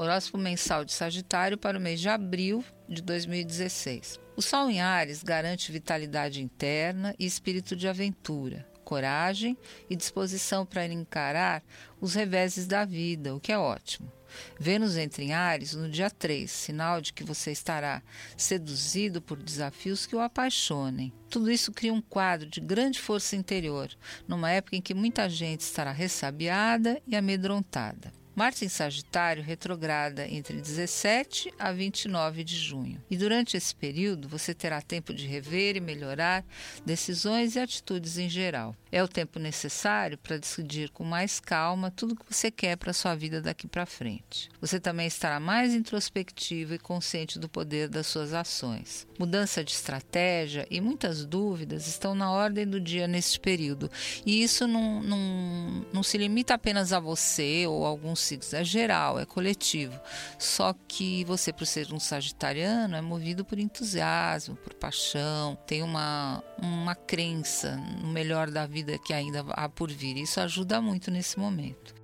Horóscopo mensal de Sagitário para o mês de abril de 2016. O Sol em Ares garante vitalidade interna e espírito de aventura, coragem e disposição para encarar os reveses da vida, o que é ótimo. Vênus entra em Ares no dia 3, sinal de que você estará seduzido por desafios que o apaixonem. Tudo isso cria um quadro de grande força interior, numa época em que muita gente estará ressabiada e amedrontada. Marte em Sagitário retrograda entre 17 a 29 de junho. E durante esse período você terá tempo de rever e melhorar decisões e atitudes em geral. É o tempo necessário para decidir com mais calma tudo o que você quer para sua vida daqui para frente. Você também estará mais introspectivo e consciente do poder das suas ações. Mudança de estratégia e muitas dúvidas estão na ordem do dia neste período. E isso não, não, não se limita apenas a você ou a alguns signos, é geral, é coletivo. Só que você, por ser um sagitariano, é movido por entusiasmo, por paixão, tem uma, uma crença no melhor da vida que ainda há por vir. Isso ajuda muito nesse momento.